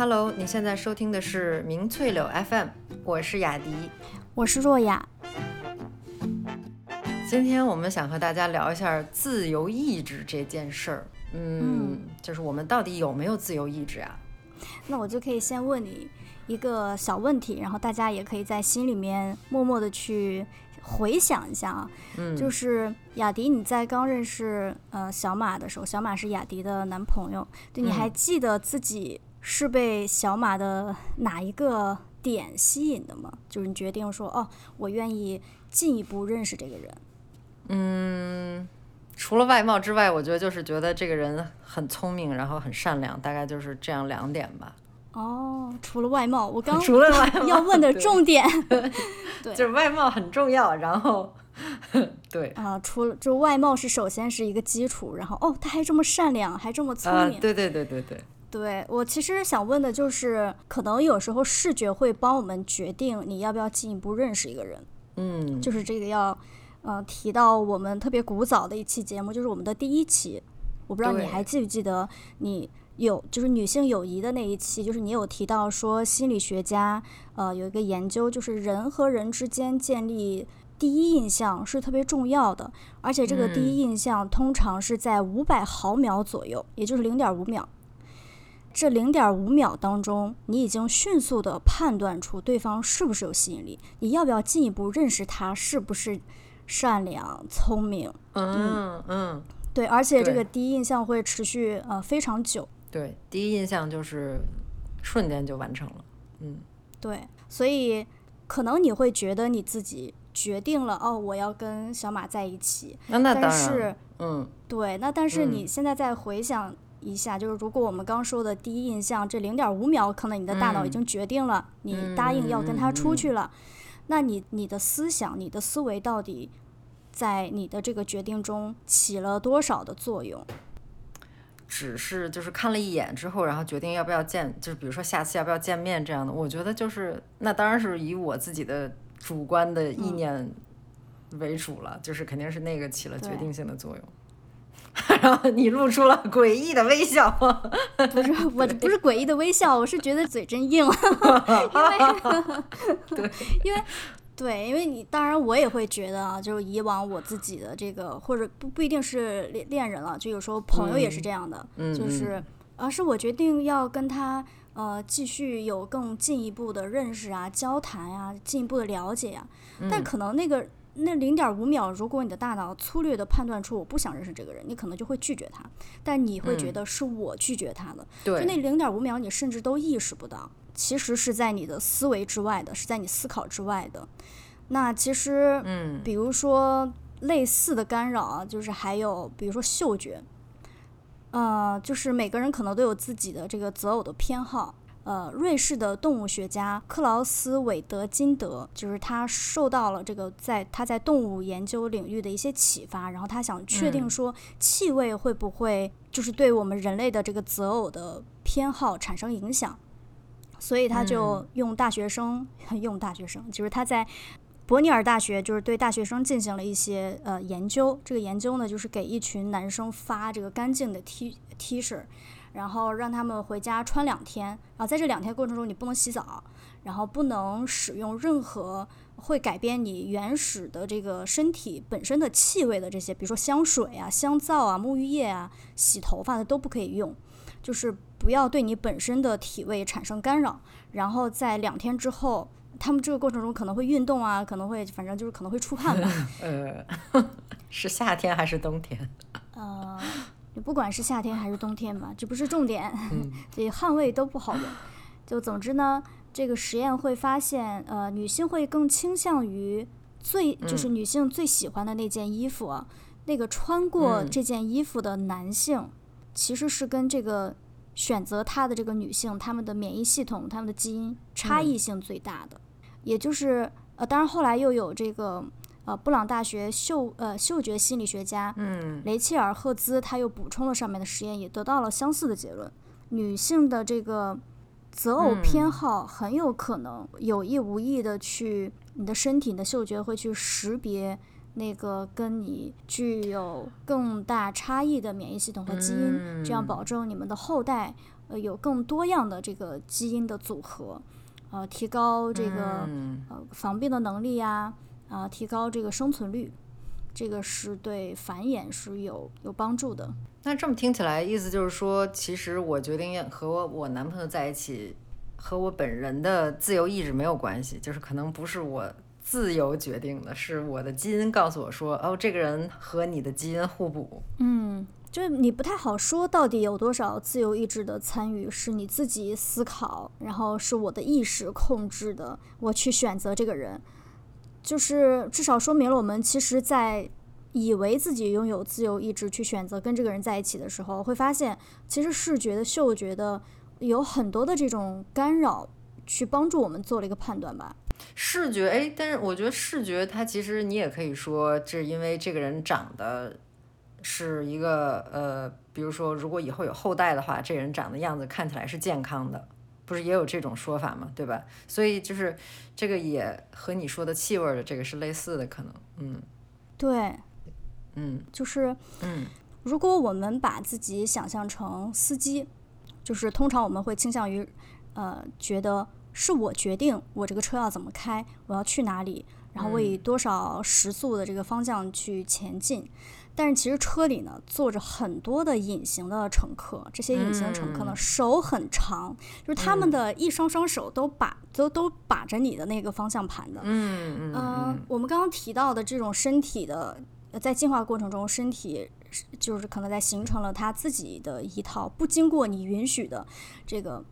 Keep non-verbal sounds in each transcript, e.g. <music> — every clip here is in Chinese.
Hello，你现在收听的是明翠柳 FM，我是雅迪，我是若雅。今天我们想和大家聊一下自由意志这件事儿。嗯，就是我们到底有没有自由意志啊？那我就可以先问你一个小问题，然后大家也可以在心里面默默的去回想一下啊。嗯，就是雅迪，你在刚认识呃小马的时候，小马是雅迪的男朋友，对，你还记得自己是被小马的哪一个点吸引的吗？就是你决定说，哦，我愿意进一步认识这个人。嗯。除了外貌之外，我觉得就是觉得这个人很聪明，然后很善良，大概就是这样两点吧。哦，除了外貌，我刚 <laughs> 除了外 <laughs> 貌要问的重点，<laughs> 对，就是外貌很重要。然后，对啊，除了就外貌是首先是一个基础，然后哦，他还这么善良，还这么聪明。对对对对对。对我其实想问的就是，可能有时候视觉会帮我们决定你要不要进一步认识一个人。嗯，就是这个要。呃，提到我们特别古早的一期节目，就是我们的第一期，我不知道你还记不记得，你有就是女性友谊的那一期，就是你有提到说心理学家呃有一个研究，就是人和人之间建立第一印象是特别重要的，而且这个第一印象通常是在五百毫秒左右，也就是零点五秒。这零点五秒当中，你已经迅速的判断出对方是不是有吸引力，你要不要进一步认识他是不是？善良、聪明，嗯嗯，对，而且这个第一印象会持续呃非常久。对，第一印象就是瞬间就完成了。嗯，对，所以可能你会觉得你自己决定了哦，我要跟小马在一起。那那当然，嗯，对，那但是你现在再回想一下，就是如果我们刚说的第一印象这零点五秒，可能你的大脑已经决定了，你答应要跟他出去了。那你你的思想、你的思维到底在你的这个决定中起了多少的作用？只是就是看了一眼之后，然后决定要不要见，就是比如说下次要不要见面这样的。我觉得就是那当然是以我自己的主观的意念为主了，就是肯定是那个起了决定性的作用。<laughs> 然后你露出了诡异的微笑，<laughs> 不是我不是诡异的微笑，我是觉得嘴真硬，<laughs> 因为对，因为对，因为你当然我也会觉得啊，就是以往我自己的这个或者不不一定是恋恋人了，就有时候朋友也是这样的，就是而是我决定要跟他呃继续有更进一步的认识啊、交谈呀、进一步的了解呀，但可能那个。那零点五秒，如果你的大脑粗略的判断出我不想认识这个人，你可能就会拒绝他。但你会觉得是我拒绝他的，就那零点五秒，你甚至都意识不到，其实是在你的思维之外的，是在你思考之外的。那其实，嗯，比如说类似的干扰啊，就是还有比如说嗅觉，呃，就是每个人可能都有自己的这个择偶的偏好。呃，瑞士的动物学家克劳斯·韦德金德，就是他受到了这个在他在动物研究领域的一些启发，然后他想确定说气味会不会就是对我们人类的这个择偶的偏好产生影响，所以他就用大学生 <laughs> 用大学生，就是他在伯尼尔大学就是对大学生进行了一些呃研究，这个研究呢就是给一群男生发这个干净的 T T 恤。然后让他们回家穿两天，然后在这两天过程中你不能洗澡，然后不能使用任何会改变你原始的这个身体本身的气味的这些，比如说香水啊、香皂啊、沐浴液啊、洗头发的都不可以用，就是不要对你本身的体味产生干扰。然后在两天之后，他们这个过程中可能会运动啊，可能会反正就是可能会出汗吧。<laughs> 呃，<laughs> 是夏天还是冬天？<laughs> 呃。你不管是夏天还是冬天嘛，这不是重点，<laughs> 所以汗味都不好闻。<laughs> 就总之呢，这个实验会发现，呃，女性会更倾向于最就是女性最喜欢的那件衣服，啊，那个穿过这件衣服的男性，其实是跟这个选择他的这个女性，他们的免疫系统、他们的基因差异性最大的。也就是呃，当然后来又有这个。呃，布朗大学嗅呃嗅觉心理学家，嗯，雷切尔赫兹他又补充了上面的实验，也得到了相似的结论。女性的这个择偶偏好很有可能有意无意的去，你的身体的嗅觉会去识别那个跟你具有更大差异的免疫系统和基因，这样保证你们的后代呃有更多样的这个基因的组合，呃，提高这个、嗯。呃防病的能力呀，啊、提高这个生存率，这个是对繁衍是有有帮助的。那这么听起来，意思就是说，其实我决定要和我我男朋友在一起，和我本人的自由意志没有关系，就是可能不是我自由决定的，是我的基因告诉我说，哦，这个人和你的基因互补。嗯，就是你不太好说到底有多少自由意志的参与是你自己思考，然后是我的意识控制的，我去选择这个人，就是至少说明了我们其实，在以为自己拥有自由意志去选择跟这个人在一起的时候，会发现其实视觉的、嗅觉的有很多的这种干扰，去帮助我们做了一个判断吧。视觉，哎，但是我觉得视觉它其实你也可以说，这是因为这个人长得是一个呃，比如说如果以后有后代的话，这人长的样子看起来是健康的，不是也有这种说法吗？对吧？所以就是这个也和你说的气味的这个是类似的，可能，嗯对，嗯就是嗯如果我们把自己想象成司机，就是通常我们会倾向于，呃，觉得是我决定我这个车要怎么开，我要去哪里，然后我以多少时速的这个方向去前进。但是其实车里呢坐着很多的隐形的乘客，这些隐形乘客呢、嗯手很长，就是他们的一双双手都把都都把着你的那个方向盘的。嗯嗯呃嗯，我们刚刚提到的这种身体的，呃在进化过程中，身体是就是可能在形成了它自己的一套不经过你允许的这个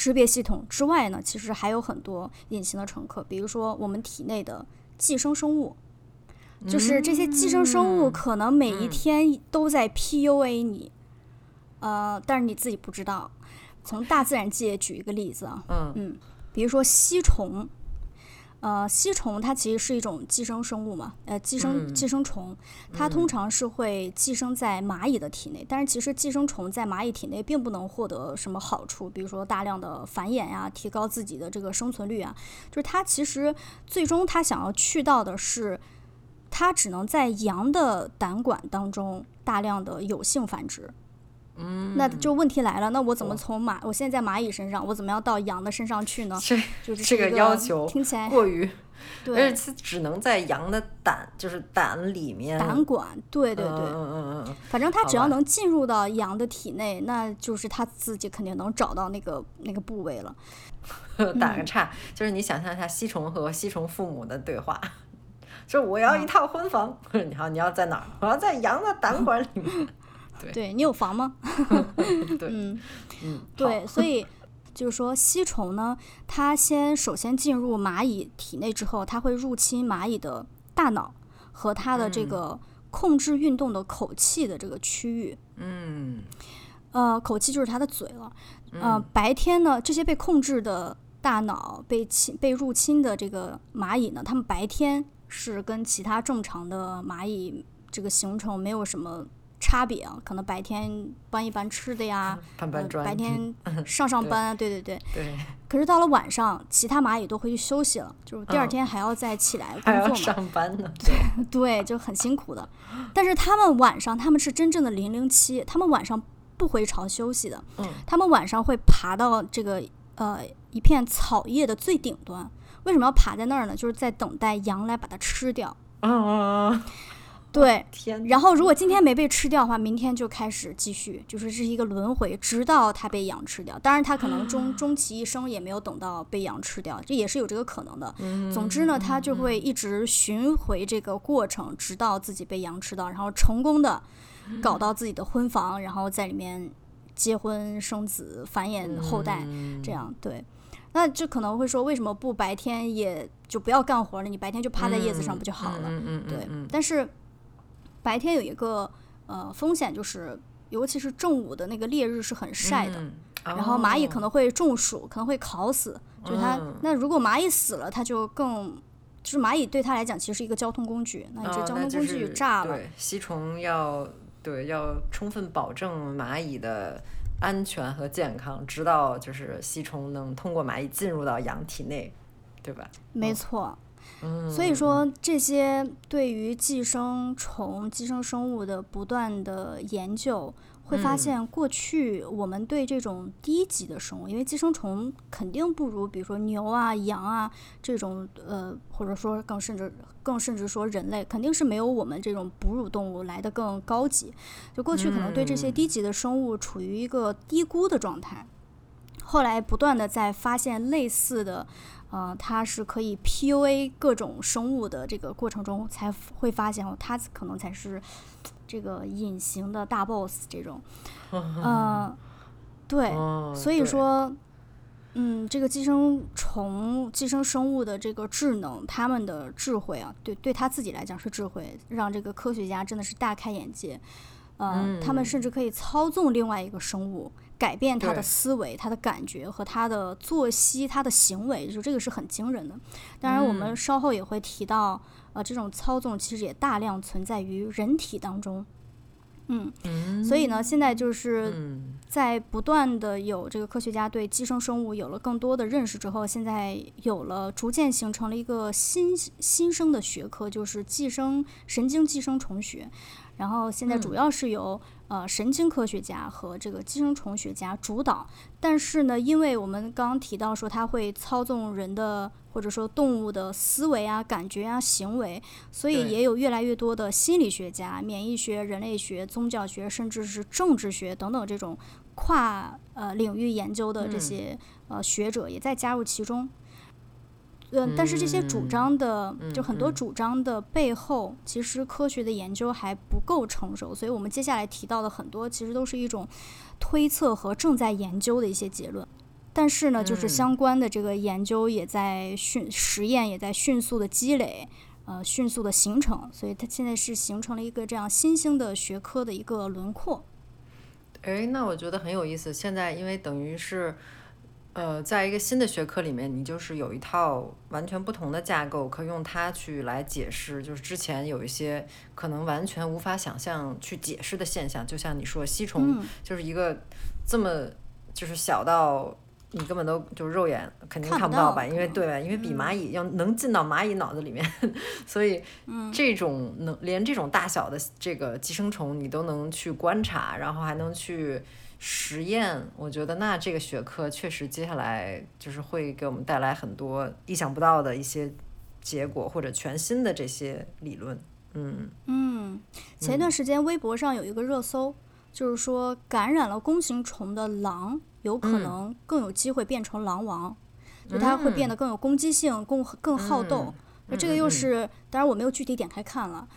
识别系统之外呢，其实还有很多隐形的乘客，比如说我们体内的寄生生物。就是这些寄生生物嗯可能每一嗯天都在 PUA 你，呃，但是你自己不知道。从大自然界举一个例子啊，嗯比如说吸虫，呃，吸虫它其实是一种寄生生物嘛，呃，寄生嗯寄生虫，它通常是会寄生在蚂蚁的体内，但是其实寄生虫在蚂蚁体内并不能获得什么好处，比如说大量的繁衍呀、提高自己的这个生存率啊，就是它其实最终它想要去到的是，它只能在羊的胆管当中大量的有性繁殖。嗯，那就问题来了，那我怎么从蚂我现在在蚂蚁身上，我怎么样到羊的身上去呢？这就是这个要求听起来过于，而对且它只能在羊的胆，就是胆里面。胆管，对对对，嗯嗯嗯反正它只要能进入到羊的体内，那就是它自己肯定能找到那个那个部位了。<laughs> 嗯，打嗯个岔，就是你想象一下吸虫和吸虫父母的对话。说 <laughs> 我要一套婚房，<laughs> 你好，你要在哪儿？我要在羊的胆管里面。对对你有房吗？<laughs> <laughs> 对，嗯，嗯，对，所以就是说吸虫呢，它先首先进入蚂蚁体内之后，它会入侵蚂蚁的大脑和它的这嗯个控制运动的口气的这个区域。嗯呃，口气就是它的嘴了。呃，嗯白天呢，这些被控制的大脑被侵被入侵的这个蚂蚁呢，它们白天是跟其他正常的蚂蚁这个形成没有什么差别啊，可能白天搬一搬吃的呀，<laughs> 呃搬搬砖，白天 <laughs> 上上班啊，对对对。对，可是到了晚上，其他蚂蚁都回去休息了，就是第二嗯天还要再起来 <laughs> 工作嘛。上班呢。对，对，就很辛苦的。但是他们晚上，他们是真正的零零七，他们晚上不回巢休息的，嗯他们晚上会爬到这个呃一片草叶的最顶端。为什么要爬在那儿呢？就是在等待羊来把它吃掉。啊，对，天，然后如果今天没被吃掉的话，明天就开始继续，就是这是一个轮回，直到它被羊吃掉。当然，它可能终终其一生也没有等到被羊吃掉，这也是有这个可能的。总之呢，它就会一直巡回这个过程，直到自己被羊吃到，然后成功的搞到自己的婚房，然后在里面结婚生子、繁衍后代，嗯这样对。那这可能会说，为什么不白天也就不要干活了？你白天就趴在叶子上不就好了？嗯嗯嗯，对，嗯但是白天有一个呃风险，就是尤其是正午的那个烈日是很晒的，嗯然后蚂蚁可哦能会中暑，可能会烤死。就是它，嗯那如果蚂蚁死了，它就更。就是蚂蚁对它来讲，其实是一个交通工具。那你这哦交通工具炸了，对，吸虫要对要充分保证蚂蚁的安全和健康，直到就是吸虫能通过蚂蚁进入到羊体内，对吧？没错。嗯，所以说，这些对于寄生虫、寄生生物的不断的研究，会发现过去我们对这种低级的生物，因为寄生虫肯定不如比如说牛啊、羊啊这种呃，或者说更甚至更甚至说人类，肯定是没有我们这种哺乳动物来的更高级。就过去可能对这些低级的生物处于一个低估的状态，后来不断的在发现类似的。呃，它是可以 PUA 各种生物的这个过程中，才会发现哦，它可能才是这个隐形的大 boss 这种。<laughs> 呃，对，所以说，嗯，这个寄生虫、寄生生物的这个智能，他们的智慧啊，对，对他自己来讲是智慧，让这个科学家真的是大开眼界。呃，他们甚至可以操纵另外一个生物。改变他的思维、他的感觉和他的作息、他的行为，就这个是很惊人的。当然，我们稍后也会提到，呃，这种操纵其实也大量存在于人体当中。嗯，所以呢，现在就是在不断的有这个科学家对寄生生物有了更多的认识之后，现在有了逐渐形成了一个新新生的学科，就是寄生神经寄生虫学。然后现在主要是由呃神经科学家和这个寄生虫学家主导，但是呢，因为我们刚刚提到说它会操纵人的或者说动物的思维啊、感觉啊、行为，所以也有越来越多的心理学家、免疫学、人类学、宗教学，甚至是政治学等等这种跨呃领域研究的这些呃学者也在加入其中。嗯，但是这些主张的，就很多主张的背后，其实科学的研究还不够成熟，所以我们接下来提到的很多，其实都是一种推测和正在研究的一些结论。但是呢，就是相关的这个研究也在迅实验也在迅速的积累，呃，迅速的形成，所以它现在是形成了一个这样新兴的学科的一个轮廓。哎，那我觉得很有意思。现在因为等于是。呃，在一个新的学科里面，你就是有一套完全不同的架构，可以用它去来解释，就是之前有一些可能完全无法想象去解释的现象。就像你说，吸虫就是一个这么就是小到你根本都就是肉眼肯定看不到吧？因为对，因为比蚂蚁要能进到蚂蚁脑子里面，<laughs> 所以这种能连这种大小的这个寄生虫你都能去观察，然后还能去。实验，我觉得那这个学科确实接下来就是会给我们带来很多意想不到的一些结果，或者全新的这些理论。嗯嗯，前一段时间微博上有一个热搜，就是说感染了弓形虫的狼有可能更有机会变成狼王，就它会变得更有攻击性，更更好斗。那这个又是，当然我没有具体点开看了。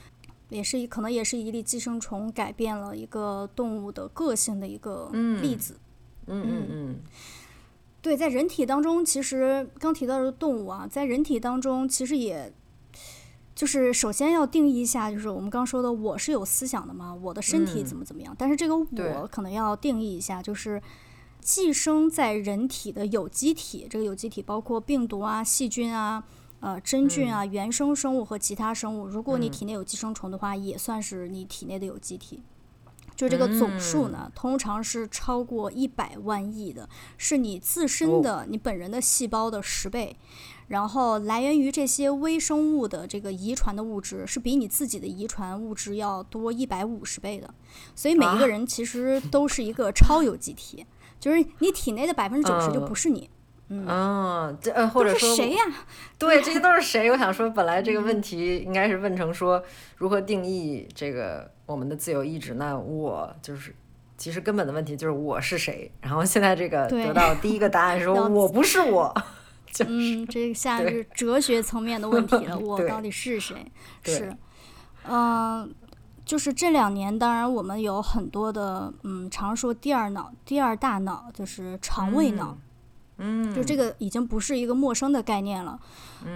也是一可能也是一粒寄生虫改变了一个动物的个性的一个例子。嗯嗯嗯。对，在人体当中，其实刚提到的动物啊，在人体当中，其实也，就是首先要定义一下，就是我们刚说的，我是有思想的嘛，我的身体怎么怎么样。但是这个我可能要定义一下，就是寄生在人体的有机体，这个有机体包括病毒啊、细菌啊。呃，真菌啊，原生生物和其他生物，如果你体内有寄生虫的话，也算是你体内的有机体。就这个总数呢，通常是超过一百万亿的，是你自身的、你本人的细胞的十倍。然后来源于这些微生物的这个遗传的物质，是比你自己的遗传物质要多一百五十倍的。所以每一个人其实都是一个超有机体，就是你体内的百分之九十就不是你。嗯，这呃，或者说谁呀？<laughs> 对，这些都是谁？我想说，本来这个问题应该是问成说如何定义这个我们的自由意志。那我就是，其实根本的问题就是我是谁。然后现在这个得到第一个答案说 <laughs> 我不是我，<laughs> 嗯，这下是哲学层面的问题了，我到底是谁？是，嗯，就是这两年，当然我们有很多的，嗯，常说第二脑、第二大脑，就是肠胃脑。嗯，就这个已经不是一个陌生的概念了。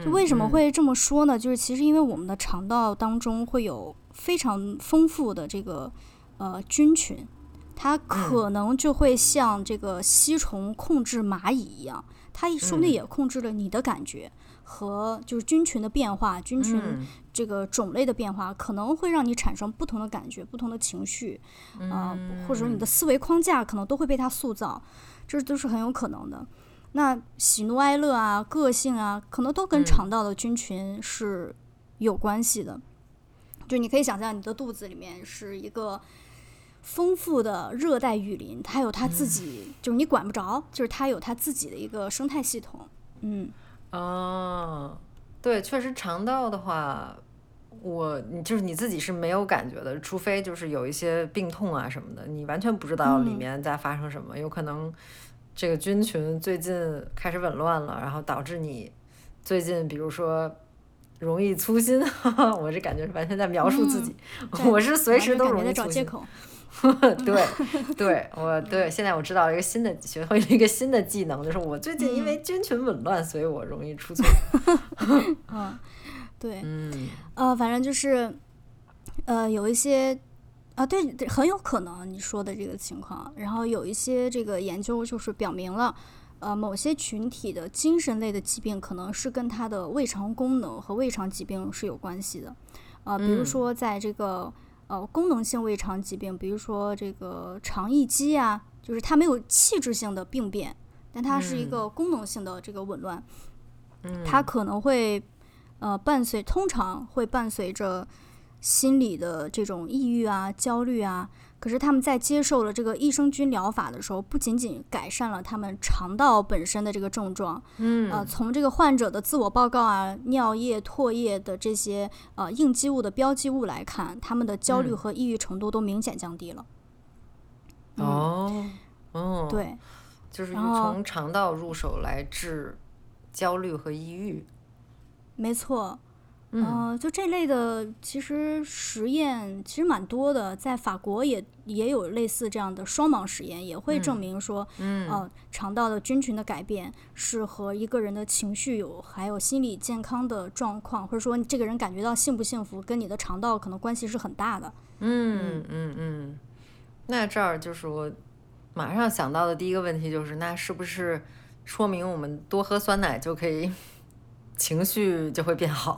就为什么会这么说呢？就是其实因为我们的肠道当中会有非常丰富的这个呃菌群，它可能就会像这个吸虫控制蚂蚁一样，它说不定也控制了你的感觉和就是菌群的变化，菌群这个种类的变化可能会让你产生不同的感觉、不同的情绪啊，或者说你的思维框架可能都会被它塑造，这都是很有可能的。那喜怒哀乐啊，个性啊，可能都跟肠道的菌群是有关系的。就你可以想象，你的肚子里面是一个丰富的热带雨林，它有它自己，就是你管不着，就是它有它自己的一个生态系统。嗯，哦，对，确实肠道的话，我你就是你自己是没有感觉的，除非就是有一些病痛啊什么的，你完全不知道里嗯面在发生什么，有可能这个菌群最近开始紊乱了，然后导致你最近比如说。容易粗心，我这感觉是完全在描述自己，对我是随时都容易粗心。对，对我对，现在我知道一个新的，学会了一个新的技能，就是我最近因为菌群紊乱，所以我容易出错。<laughs> 嗯，对，嗯呃，反正就是，呃，有一些。啊，对，对很有可能你说的这个情况。然后有一些这个研究就是表明了，呃，某些群体的精神类的疾病可能是跟他的胃肠功能和胃肠疾病是有关系的。呃，比如嗯说在这个呃功能性胃肠疾病，比如说这个肠易激啊，就是它没有器质性的病变，但它是一嗯个功能性的这个紊乱，嗯，它可能会呃伴随，通常会伴随着心理的这种抑郁啊、焦虑啊。可是他们在接受了这个益生菌疗法的时候，不仅仅改善了他们肠道本身的这个症状，嗯呃，从这个患者的自我报告啊、尿液、唾液的这些呃应激物的标记物来看，他们的焦虑嗯和抑郁程度都明显降低了。嗯，哦哦，，对，就是从肠道入手来治焦虑和抑郁。没错。嗯。呃，就这类的，其实实验其实蛮多的，在法国也也有类似这样的双盲实验，也会证嗯。明说，嗯。呃，肠道的菌群的改变是和一个人的情绪有，还有心理健康的状况，或者说你这个人感觉到幸不幸福，跟你的肠道可能关系是很大的。嗯嗯嗯，那这儿就是我马上想到的第一个问题就是，那是不是说明我们多喝酸奶就可以情绪就会变好，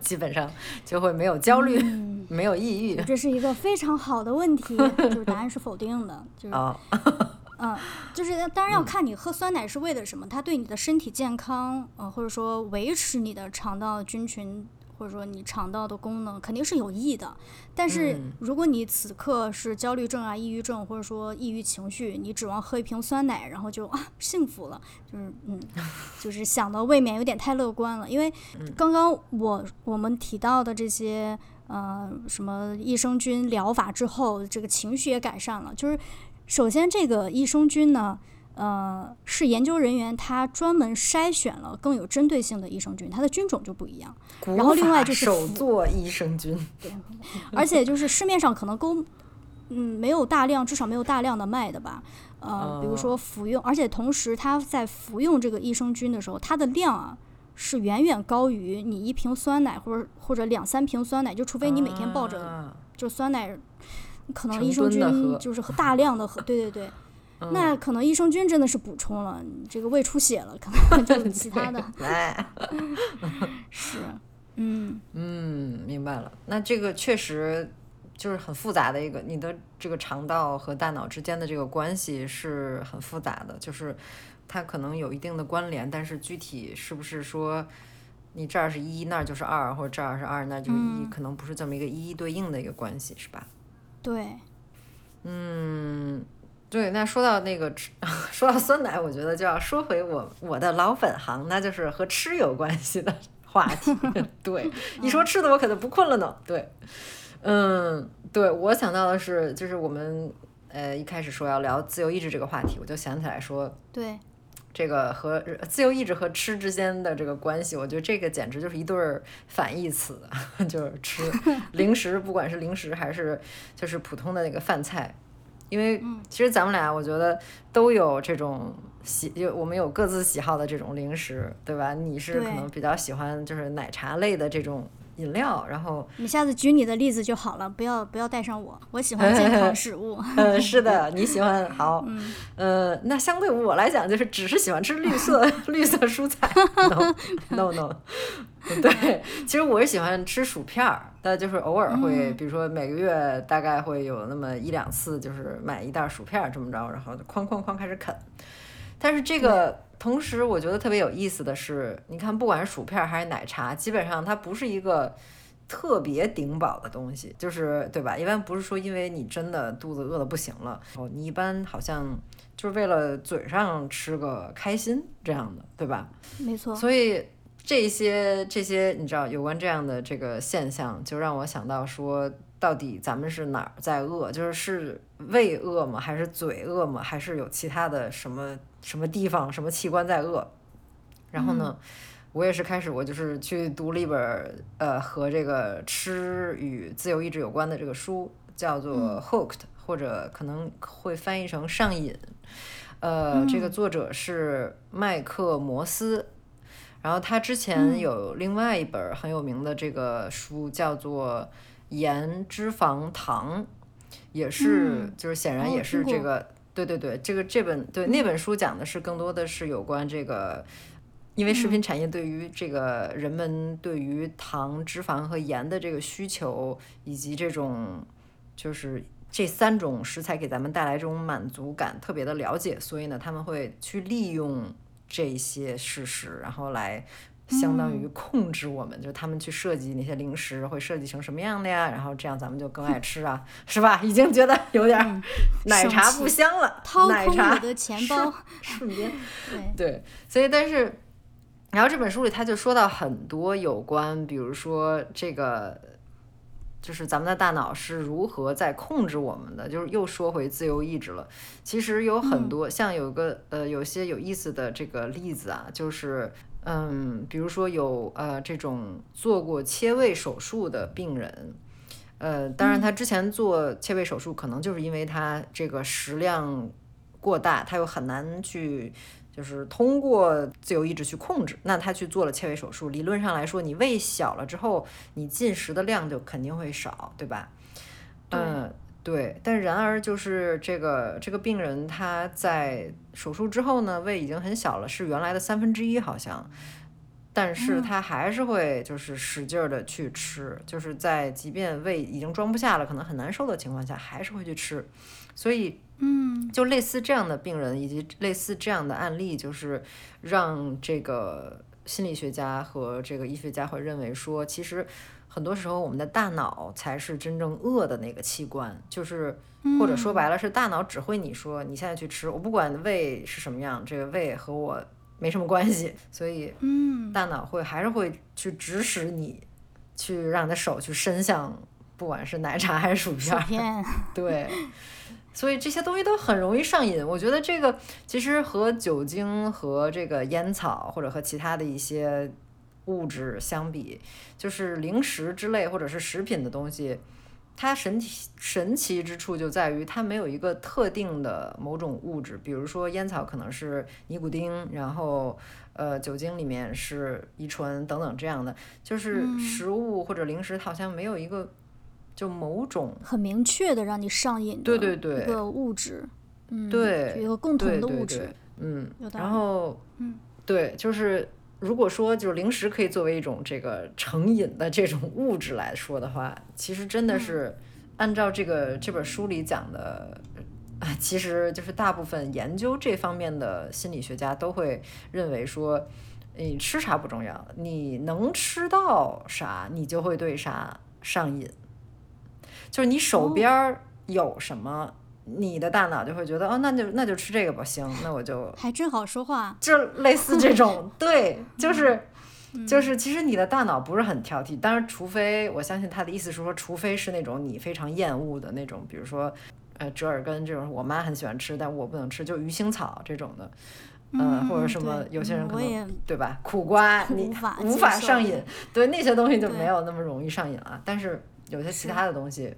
基本上就会没有焦虑，嗯，没有抑郁。这是一个非常好的问题，<laughs> 就是答案是否定的，就是哦，嗯，就是当然要看你喝酸奶是为了什么，它对你的身体健康，呃，或者说维持你的肠道菌群，或者说你肠道的功能，肯定是有益的。但是嗯如果你此刻是焦虑症啊、抑郁症，或者说抑郁情绪，你指望喝一瓶酸奶，然后就啊幸福了，就是嗯，<laughs> 就是想的未免有点太乐观了。因为刚刚我我们提到的这些。呃，什么益生菌疗法之后，这个情绪也改善了。就是首先，这个益生菌呢，呃，是研究人员他专门筛选了更有针对性的益生菌，它的菌种就不一样，然后另外就是手做益生菌。对而且就是市面上可能都嗯没有大量，至少没有大量的卖的吧。呃，比如说服用，而且同时它在服用这个益生菌的时候，它的量啊是远远高于你一瓶酸奶或者或者两三瓶酸奶，就除非你每天抱着啊就酸奶，可能益生菌就是喝大量的喝，对对对。嗯。那可能益生菌真的是补充了，你这个胃出血了，可能就其他的 <laughs> 来，<laughs> 是，嗯。嗯，明白了。那这个确实就是很复杂的一个，你的这个肠道和大脑之间的这个关系是很复杂的，就是它可能有一定的关联，但是具体是不是说你这儿是一，那儿就是二，或者这儿是二，那就是一，嗯。可能不是这么一个一一对应的一个关系，是吧？对，嗯，对，那说到那个吃，<laughs> 说到酸奶，我觉得就要说回我我的老本行，那就是和吃有关系的话题。<laughs> 对，一说吃的，我可就不困了呢。对，嗯，对我想到的是，就是我们呃一开始说要聊自由意志这个话题，我就想起来说，对，这个和自由意志和吃之间的这个关系，我觉得这个简直就是一对儿反义词，<laughs> 就是吃零食，不管是零食还是就是普通的那个饭菜，因为其实咱们俩我觉得都有这种喜，有我们有各自喜好的这种零食，对吧？你是可能比较喜欢就是奶茶类的这种饮料，然后你下次举你的例子就好了，不要不要带上我，我喜欢健康食物。<laughs> 嗯，是的，<laughs> 你喜欢好，呃，那相对我来讲，就是只是喜欢吃绿色 <laughs> 绿色蔬菜，no no no，对，其实我是喜欢吃薯片儿，但就是偶尔会，比如说每个月大概会有那么一两次，就是买一袋薯片儿这么着，然后就哐哐哐开始啃。但是这个同时，我觉得特别有意思的是，你看，不管是薯片儿还是奶茶，基本上它不是一个特别顶饱的东西，就是对吧？一般不是说因为你真的肚子饿得不行了，哦，你一般好像就是为了嘴上吃个开心这样的，对吧？没错。所以这些这些你知道有关这样的这个现象，就让我想到说，到底咱们是哪儿在饿？就是是胃饿吗？还是嘴饿吗？还是有其他的什么什么地方、什么器官在饿？然后呢？我也是开始，我就是去读了一本呃和这个吃与自由意志有关的这个书，叫做《Hooked》，或者可能会翻译成《上瘾》。呃，这个作者是麦克摩斯，然后他之前有另外一本很有名的这个书，叫做《盐、脂肪、糖》，也是就是显然也是这个，对对对，这个这本对那本书讲的是更多的是有关这个。因为食品产业对于这个人们对于糖、脂肪和盐的这个需求，以及这种就是这三种食材给咱们带来这种满足感特别的了解，所以呢，他们会去利用这些事实，然后来相当于控制我们，就是他们去设计那些零食会设计成什么样的呀，然后这样咱们就更爱吃啊，是吧？已经觉得有点奶茶不香了，奶茶的钱包瞬 <laughs> 间对，所以但是。然后这本书里他就说到很多有关，比如说这个，就是咱们的大脑是如何在控制我们的，就是又说回自由意志了。其实有很多像有个呃有些有意思的这个例子啊，就是嗯，比如说有呃这种做过切胃手术的病人，呃，当然他之前做切胃手术可能就是因为他这个食量过大，他又很难去。就是通过自由意志去控制，那他去做了切胃手术。理论上来说，你胃小了之后，你进食的量就肯定会少，对吧？嗯，对。但然而，就是这个这个病人他在手术之后呢，胃已经很小了，是原来的三分之一好像，但是他还是会就是使劲儿的去吃，就是在即便胃已经装不下了，可能很难受的情况下，还是会去吃，所以。嗯，就类似这样的病人，以及类似这样的案例，就是让这个心理学家和这个医学家会认为说，其实很多时候我们的大脑才是真正饿的那个器官，就是或者说白了是大脑指挥你说你现在去吃，我不管胃是什么样，这个胃和我没什么关系，所以嗯，大脑会还是会去指使你去让你的手去伸向，不管是奶茶还是薯片，对。所以这些东西都很容易上瘾。我觉得这个其实和酒精和这个烟草或者和其他的一些物质相比，就是零食之类或者是食品的东西，它神奇神奇之处就在于它没有一个特定的某种物质。比如说烟草可能是尼古丁，然后呃酒精里面是乙醇等等这样的，就是食物或者零食好像没有一个。就某种很明确的让你上瘾的一个物质，嗯，对，一个共同的物质，嗯，然后，嗯，对，就是如果说就是零食可以作为一种这个成瘾的这种物质来说的话，其实真的是按照这个这本书里讲的，啊，其实就是大部分研究这方面的心理学家都会认为说，你吃啥不重要，你能吃到啥，你就会对啥上瘾。就是你手边有什么，你的大脑就会觉得哦，那就那就吃这个吧，行，那我就还真好说话，就类似这种，<laughs> 对，就是就是，其实你的大脑不是很挑剔，当然，除非我相信他的意思是说，除非是那种你非常厌恶的那种，比如说呃折耳根这种，我妈很喜欢吃，但我不能吃，就鱼腥草这种的，嗯，或者什么，有些人可能对吧，苦瓜你无法上瘾，对那些东西就没有那么容易上瘾了，但是。有些其他的东西，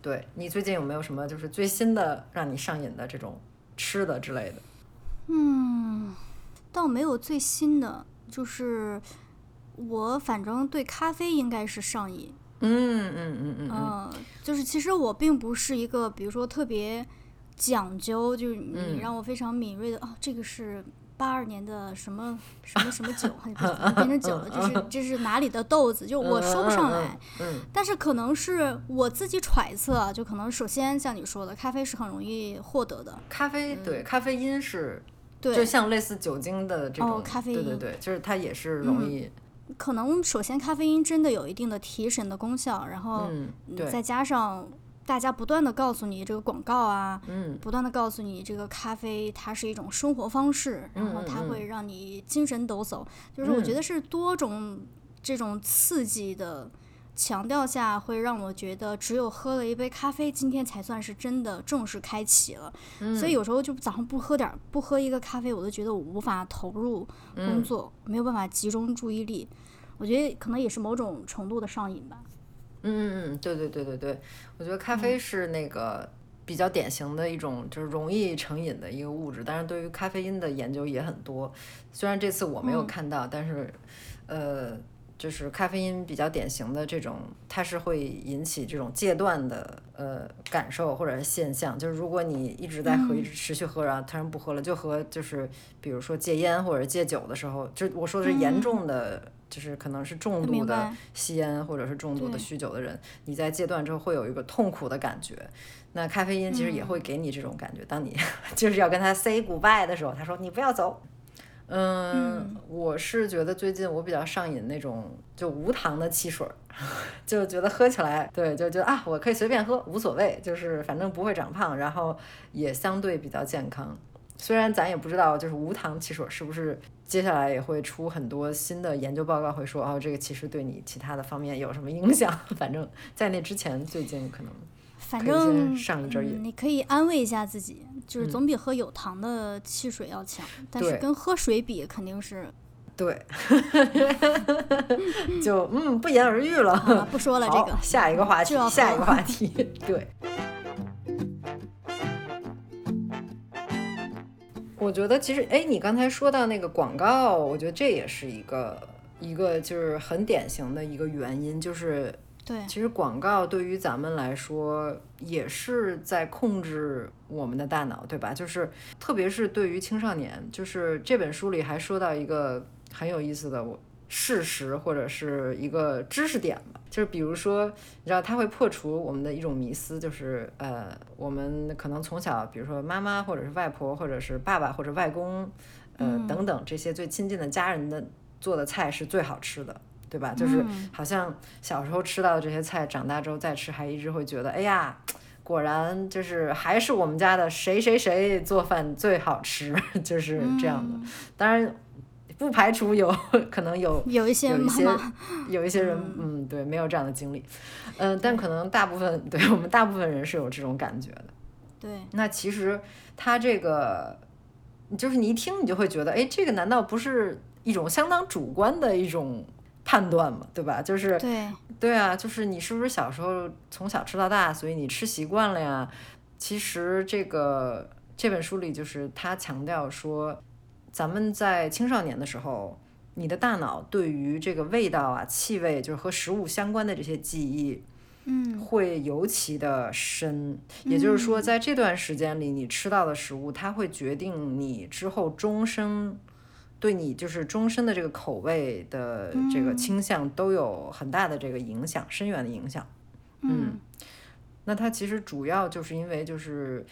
对你最近有没有什么就是最新的让你上瘾的这种吃的之类的？嗯，倒没有最新的，就是我反正对咖啡应该是上瘾。嗯嗯嗯嗯嗯，就是其实我并不是一个，比如说特别讲究，就是你让我非常敏锐的啊，这个是。八二年的什么什么什么酒，变成酒了，这是这是哪里的豆子？就我说不上来，但是可能是我自己揣测，就可能首先像你说的，咖啡是很容易获得的。咖啡对，咖啡因是，对，就像类似酒精的这种咖啡因，对对对，就是它也是容易可能首先咖啡因真的有一定的提神的功效，然后再加上大家不断的告诉你这个广告啊，嗯不断的告诉你这个咖啡它是一种生活方式，然后它会让你精神抖擞，就是我觉嗯得是多种这种刺激的。强调下会让我觉得，只有喝了一杯咖啡，今天才算是真的正式开启了。嗯所以有时候就早上不喝点儿，不喝一个咖啡，我都觉得我无法投入工嗯作，没有办法集中注意力。我觉得可能也是某种程度的上瘾吧。嗯嗯嗯，对对对对对，我觉得咖啡是那个比较典型的一种就是容易成瘾的一个物质，但是对于咖啡因的研究也很多，虽然这次我没有嗯。看到，但是呃。就是咖啡因比较典型的这种，它是会引起这种戒断的呃感受或者是现象。就是如果你一直在喝，一直持续喝，然后突然不喝了，就和就是比如说戒烟或者戒酒的时候，就我说的是严重的，就是可能是重度的吸烟或者是重度的酗酒的人，你在戒断之后会有一个痛苦的感觉。那咖啡因其实也会给你这种感觉，当你 <laughs> 就是要跟他 say goodbye 的时候，他说你不要走。嗯，我是觉得最近我比较上瘾那种就无糖的汽水儿，<laughs> 就觉得喝起来，对，就觉得啊，我可以随便喝，无所谓，就是反正不会长胖，然后也相对比较健康。虽然咱也不知道，就是无糖汽水是不是接下来也会出很多新的研究报告，会说哦，这个其实对你其他的方面有什么影响。<laughs> 反正在那之前，最近可能反正上一阵儿瘾嗯，你可以安慰一下自己，就是总比喝有糖的汽水要强。但是跟喝水比，肯定是对，<laughs> 就嗯不言而喻了。啊，不说了这个。下一个话题，下一个话题，对。我觉得其实，哎，你刚才说到那个广告，我觉得这也是一个一个就是很典型的一个原因，就是对，其实广告对于咱们来说也是在控制我们的大脑，对吧？就是特别是对于青少年，就是这本书里还说到一个很有意思的我事实或者是一个知识点吧，就是比如说，你知道它会破除我们的一种迷思，就是呃，我们可能从小，比如说妈妈或者是外婆或者是爸爸或者外公，呃、等等这些最亲近的家人的做的菜是最好吃的。对吧？就是好像小时候吃到的这些菜，长大之后再吃，还一直会觉得，哎呀，果然就是还是我们家的谁谁谁做饭最好吃，<laughs> 就是这样的。当然，不排除有 <laughs> 可能有有一些有一些妈妈，<laughs> 有一些人，嗯，对，没有这样的经历，嗯、但可能大部分 <laughs> 对我们大部分人是有这种感觉的。对，那其实他这个，就是你一听你就会觉得，哎，这个难道不是一种相当主观的一种判断嘛，对吧？就是对，对啊，就是你是不是小时候从小吃到大，所以你吃习惯了呀？其实这个这本书里就是他强调说，咱们在青少年的时候，你的大脑对于这个味道啊、气味，就是和食物相关的这些记忆，嗯，会尤其的深。也就是说，在这段时间里，你吃到的食物，它会决定你之后终生。对你就是终身的这个口味的这个倾向都有很大的这个影响，深远的影响。嗯，那它其实主要就是因为就是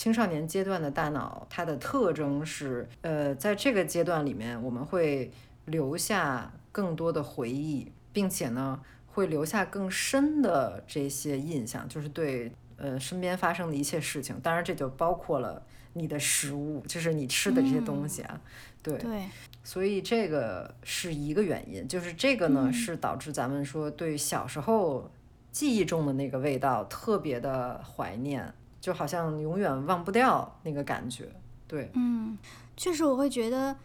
青少年阶段的大脑，它的特征是，呃，在这个阶段里面，我们会留下更多的回忆，并且呢，会留下更深的这些印象，就是对呃身边发生的一切事情。当然，这就包括了你的食物，就是你吃的这些东西啊。对，对，所以这个是一个原因，就是这个呢、是导致咱们说对小时候记忆中的那个味道特别的怀念，就好像永远忘不掉那个感觉。对，嗯，确实我会觉得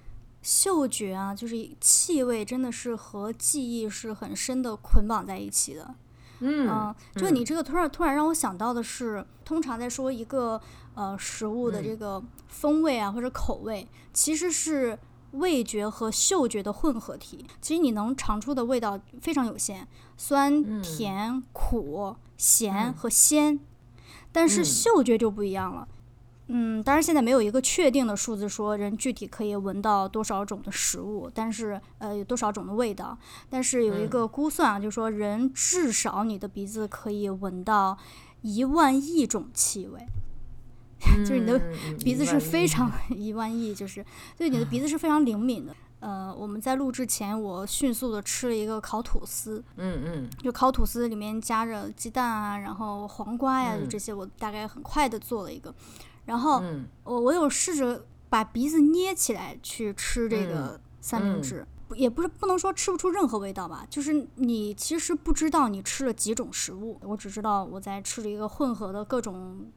嗅觉啊，就是气味，真的是和记忆是很深的捆绑在一起的。嗯嗯，就你这个突然突然让我想到的是，通常在说一个呃食物的这个风味啊或者口味，其实是味觉和嗅觉的混合体。其实你能尝出的味道非常有限，酸、甜、苦、咸和鲜，但是嗯。嗅觉就不一样了。嗯，当然现在没有一个确定的数字说人具体可以闻到多少种的食物，但是呃有多少种的味道，但是有一个估算啊，就是说人至少你的鼻子可以闻到一万亿种气味，<laughs> 就是你的嗯鼻子是非常 <laughs> 一万亿，就是对你的鼻子是非常灵敏的。呃，我们在录制前，我迅速的吃了一个烤吐司，嗯嗯。就烤吐司里面加着鸡蛋啊，然后黄瓜呀，这些，我大概很快的做了一个。然后。嗯我我有试着把鼻子捏起来去吃这嗯个三明治，也不是不能说吃不出任何味道吧，就是你其实不知道你吃了几种食物，我只知道我在吃了一个混合的各种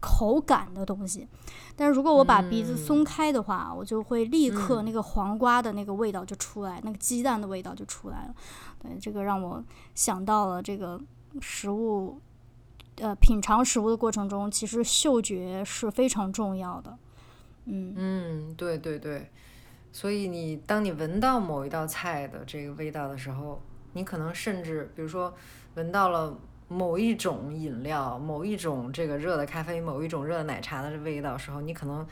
口感的东西。但是如果我把鼻子松开的话，我就会立刻嗯那个黄瓜的那个味道就出来，那个鸡蛋的味道就出来了。对，这个让我想到了这个食物。呃，品尝食物的过程中，其实嗅觉是非常重要的。嗯嗯，对对对，所以你当你闻到某一道菜的这个味道的时候，你可能甚至比如说闻到了某一种饮料、某一种这个热的咖啡、某一种热的奶茶的味道时候，你可能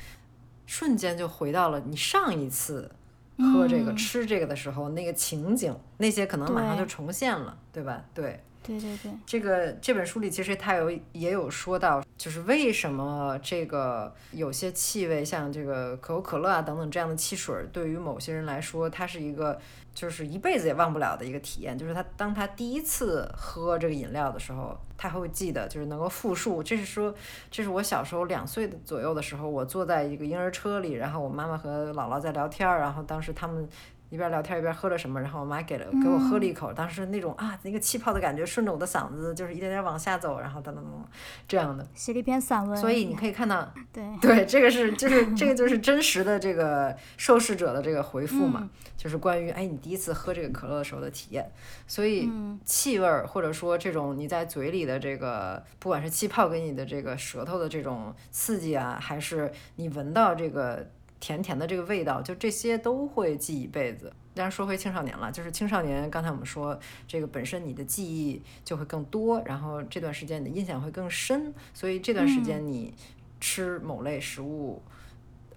瞬间就回到了你上一次喝这个、嗯吃这个的时候那个情景，那些可能马上就重现了，对吧？对。对对对，这个这本书里其实他有也有说到，就是为什么这个有些气味，像这个可口可乐啊等等这样的汽水儿，对于某些人来说，它是一个就是一辈子也忘不了的一个体验。就是他当他第一次喝这个饮料的时候，他还会记得，就是能够复述。这是说，这是我小时候两岁的左右的时候，我坐在一个婴儿车里，然后我妈妈和姥姥在聊天儿，然后当时他们。一边聊天一边喝了什么，然后我妈给了给我喝了一口，当时那种啊那个气泡的感觉顺着我的嗓子就是一点点往下走，然后等等等等这样的，写了一篇散文。所以你可以看到，对，对这个是就是这个就是真实的这个受试者的这个回复嘛，嗯。就是关于哎你第一次喝这个可乐的时候的体验，所以嗯。气味儿或者说这种你在嘴里的这个不管是气泡给你的这个舌头的这种刺激啊，还是你闻到这个甜甜的这个味道，就这些都会记一辈子。当然说回青少年了，就是青少年，刚才我们说这个本身你的记忆就会更多，然后这段时间你的印象会更深，所以这段时间你吃某类食物，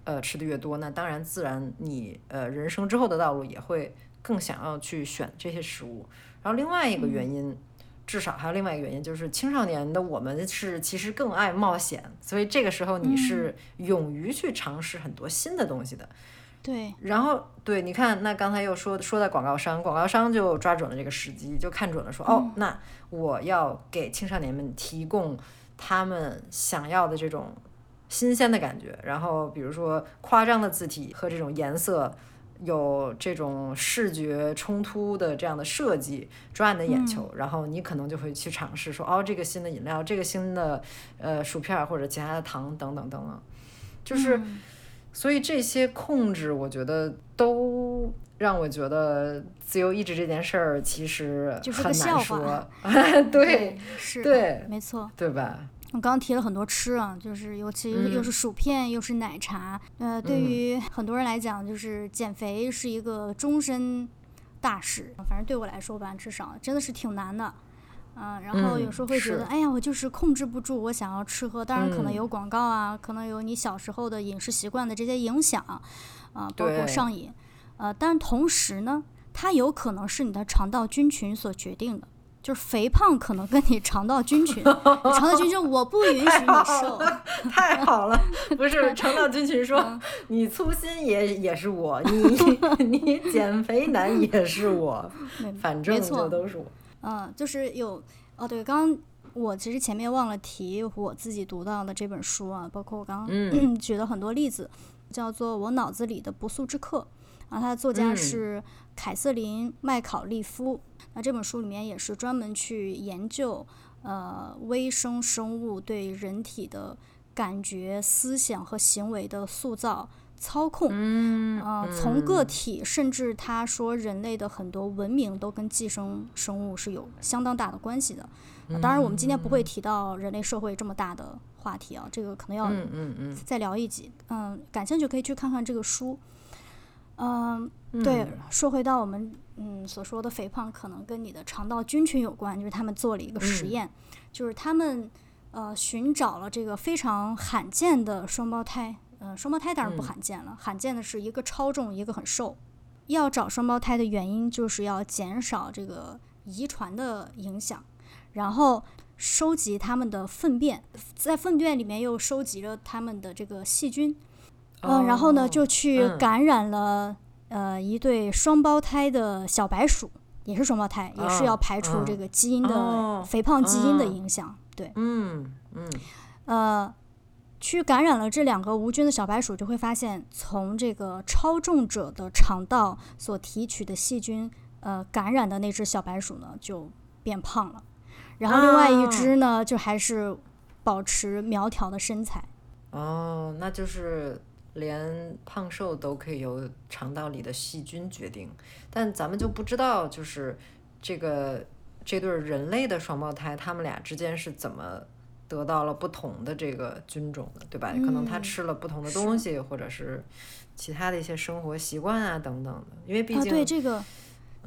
呃，吃的越多，那当然自然你呃人生之后的道路也会更想要去选这些食物。然后另外一个原因，至少还有另外一个原因，就是青少年的我们是其实更爱冒险，所以这个时候你是勇于去尝试很多新的东西的。对，然后对，你看，那刚才又说说到广告商，广告商就抓准了这个时机，就看准了说，哦，那我要给青少年们提供他们想要的这种新鲜的感觉，然后比如说夸张的字体和这种颜色。有这种视觉冲突的这样的设计抓你的眼球，然后你可能就会去尝试说，哦，这个新的饮料，这个新的呃薯片儿或者其他的糖等等等等，就是。嗯所以这些控制，我觉得都让我觉得自由意志这件事儿其实很难说。<laughs> 对是，对没错。对吧？我刚刚提了很多吃啊，就是尤其嗯又是薯片，又是奶茶。呃，对于很多人来讲，就是减肥是一个终身大事。反正对我来说吧，至少真的是挺难的。嗯、然后嗯有时候会觉得，是哎呀，我就是控制不住我想要吃喝。当然，可能嗯有广告啊，可能有你小时候的饮食习惯的这些影响，啊、包括上瘾。呃，但同时呢，它有可能是你的肠道菌群所决定的。就是肥胖可能跟你肠道菌群，<laughs> 肠道菌群我不允许你瘦，太好了，<laughs> 不是肠道菌群说嗯你粗心也也是我，你 <laughs> 你减肥难也是我，没反正就都是我。嗯，就是有哦，对，刚刚我其实前面忘了提我自己读到的这本书啊，包括我刚刚、嗯。<clears throat> 举了很多例子，叫做《我脑子里的不速之客》，啊，他的作家嗯。是凯瑟琳·麦考利夫。那这本书里面也是专门去研究呃微生生物对人体的感觉、思想和行为的塑造。操控，嗯呃，从个体甚至他说人类的很多文明都跟寄生生物是有相当大的关系的。啊当然，我们今天不会提到人类社会这么大的话题啊，这个可能要再聊一集。嗯，感兴趣可以去看看这个书。嗯，对，说回到我们嗯所说的肥胖，可能跟你的肠道菌群有关，就是他们做了一个实验，就是他们呃寻找了这个非常罕见的双胞胎。嗯，双胞胎当然不罕见了，罕见的是一个超重，一个很瘦。要找双胞胎的原因，就是要减少这个遗传的影响，然后收集他们的粪便，在粪便里面又收集了他们的这个细菌，嗯、然后呢就去嗯。感染了呃一对双胞胎的小白鼠，也是双胞胎，也是要排除这个基因的、哦肥胖基因的哦影响。对，嗯嗯。呃，去感染了这两个无菌的小白鼠，就会发现，从这个超重者的肠道所提取的细菌，呃，感染的那只小白鼠呢，就变胖了，然后另外一只呢，就还是保持苗条的身材。哦，那就是连胖瘦都可以由肠道里的细菌决定，但咱们就不知道，就是这个这对儿人类的双胞胎，他们俩之间是怎么得到了不同的这个菌种的，对吧？可能他嗯吃了不同的东西，或者是其他的一些生活习惯啊等等的，因为毕啊，竟、对，这个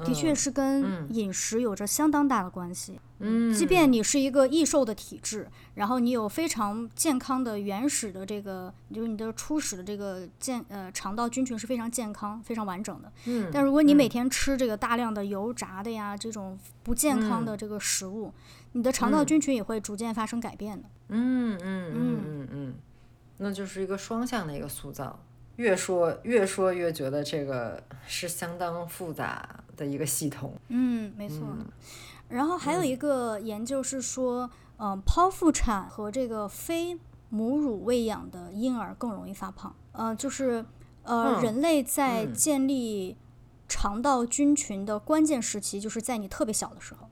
的确嗯是跟嗯饮食有着相当大的关系。嗯，即便你是一个易瘦的体质，然后你有非常健康的原始的这个，就是你的初始的这个健呃肠道菌群是非常健康、非常完整的。嗯，但如果你每嗯天吃这个大量的油炸的呀这种不健康的这个食物，你的肠道嗯菌群也会逐渐发生改变的。嗯嗯嗯嗯嗯，那就是一个双向的一个塑造。越说越说越觉得这个是相当复杂的一个系统。嗯，没错。嗯然后还有一个研究是说，嗯、剖腹产和这个非母乳喂养的婴儿更容易发胖。呃，就是呃，嗯人类在嗯建立肠道菌群的关键时期，就是在你特别小的时候。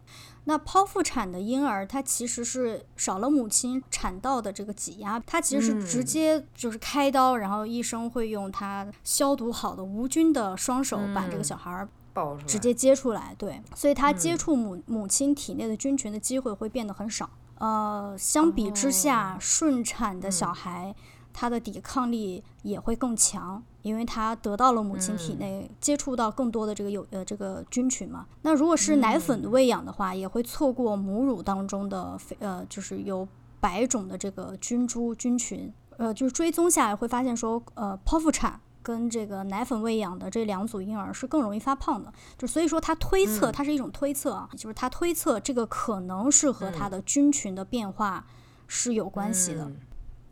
那剖腹产的婴儿，他其实是少了母亲产道的这个挤压，他其实是直嗯接就是开刀，然后医生会用他消毒好的无菌的双手把这个嗯小孩儿爆出来，直接接出来，对，所以他接嗯触母、母亲体内的菌群的机会会变得很少。呃，相比之下，哦顺产的小嗯孩，他的抵抗力也会更强，因为他得到了母亲嗯体内、接触到更多的这个有呃这个菌群嘛。那如果是奶粉的嗯喂养的话，也会错过母乳当中的非呃就是有百种的这个菌株菌群。呃，就是追踪下来会发现说，呃，剖腹产跟这个奶粉喂养的这两组婴儿是更容易发胖的。就所以说，他推测，嗯它是一种推测啊，就是他推测这个可能是和他的菌群的变化是有关系的。嗯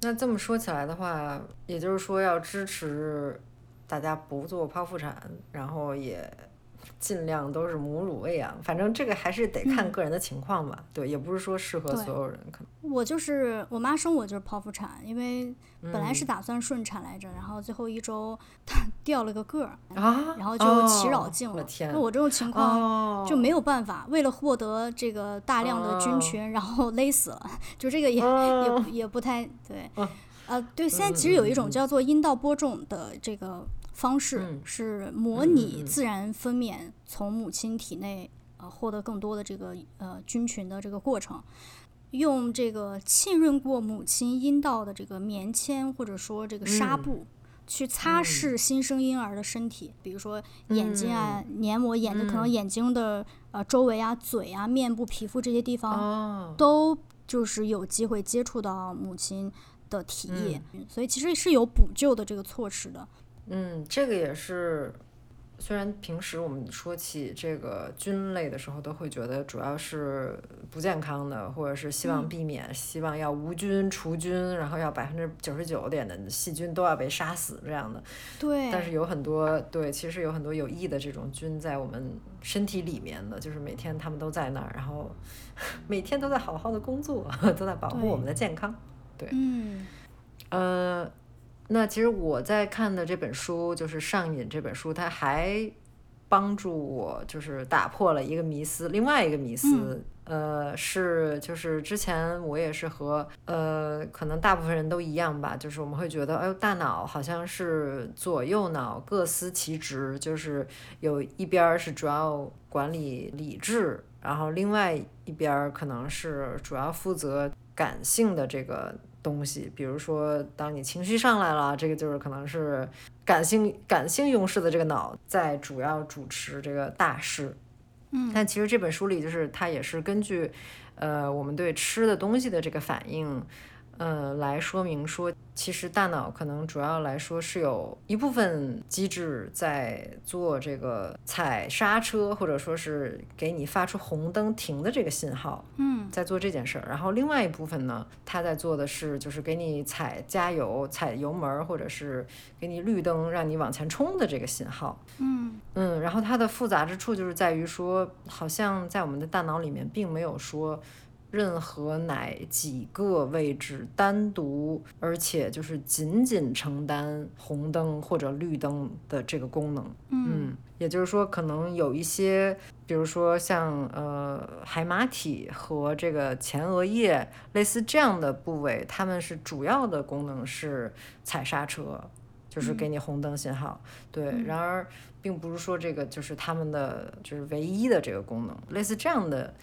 那这么说起来的话，也就是说要支持大家不做剖腹产，然后也尽量都是母乳喂养。反正这个还是得看嗯个人的情况吧。对，也不是说适合所有人。可能我就是我妈生我就是剖腹产，因为本来是打算顺产来着，然后最后一周她 <laughs> 掉了个个儿，然后就起扰哦镜了。那，我这种情况。哦，就没有办法，为了获得这个大量的菌哦群，然后勒死了，就这个也、哦也也不太对。哦呃，对，现在其实有一种叫做阴道播种的这个方式，嗯是模拟嗯。自然分娩从母亲体内呃获得更多的这个呃菌群的这个过程。用这个浸润过母亲阴道的这个棉签或者说这个纱嗯。布，去擦拭新生婴儿的身体，比如说眼睛啊、黏膜、眼睛可能嗯。眼睛的呃周围啊、嘴啊、面部、皮肤这些地方，哦，都就是有机会接触到母亲的体液，嗯。所以其实是有补救的这个措施的。嗯，这个也是。虽然平时我们说起这个菌类的时候，都会觉得主要是不健康的，或者是希望嗯避免，希望要无菌除菌，然后要百分之九十九点的细菌都要被杀死这样的。对，但是有很多对，其实有很多有益的这种菌在我们身体里面的，就是每天他们都在那儿，然后 <laughs> 每天都在好好的工作，<laughs> 都在保护我们的健康。对嗯呃，那其实我在看的这本书就是《上瘾》这本书，它还帮助我就是打破了一个迷思，另外一个迷思。呃，是就是之前我也是和呃，可能大部分人都一样吧，就是我们会觉得，哎呦，大脑好像是左右脑各司其职，就是有一边儿是主要管理理智，然后另外一边儿可能是主要负责感性的这个东西，比如说当你情绪上来了，这个就是可能是感性感性用事的这个脑在主要主持这个大事。嗯但其实这本书里就是它也是根据，呃，我们对吃的东西的这个反应，呃，来说明说，其实大脑可能主要来说是有一部分机制在做这个踩刹车，或者说是给你发出红灯停的这个信号，嗯在做这件事儿。然后另外一部分呢，它在做的是就是给你踩加油、踩油门儿，或者是给你绿灯让你往前冲的这个信号。嗯嗯，然后它的复杂之处就是在于说，好像在我们的大脑里面并没有说任何哪几个位置单独，而且就是仅仅承担红灯或者绿灯的这个功能。嗯，也就是说，可能有一些，比如说像呃海马体和这个前额叶类似这样的部位，它们是主要的功能是踩刹车，就是给你红灯信号。对，然而并不是说这个就是他们的就是唯一的这个功能，类似这样的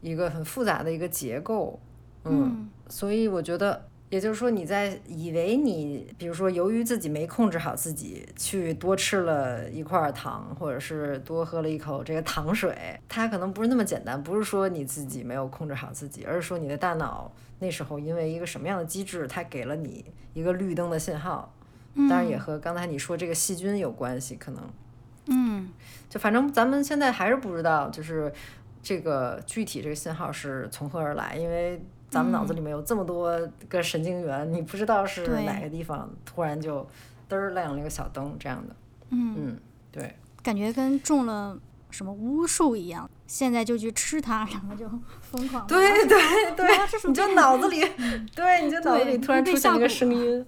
一个很复杂的一个结构。嗯，所以我觉得。也就是说，你在以为你，比如说，由于自己没控制好自己，去多吃了一块糖，或者是多喝了一口这个糖水，它可能不是那么简单。不是说你自己没有控制好自己，而是说你的大脑那时候因为一个什么样的机制，它给了你一个绿灯的信号。当然也和刚才你说这个细菌有关系，可能。嗯就反正咱们现在还是不知道，就是这个具体这个信号是从何而来，因为咱们脑子里面有这么多个神经元，你不知道是哪个地方突然就嘚儿亮了一个小灯这样的。嗯，嗯，对，感觉跟中了什么巫术一样，现在就去吃它，然后就疯狂地。对 <laughs> 对对你就脑子里，<laughs> 对，你就脑子里突然出现一个声音。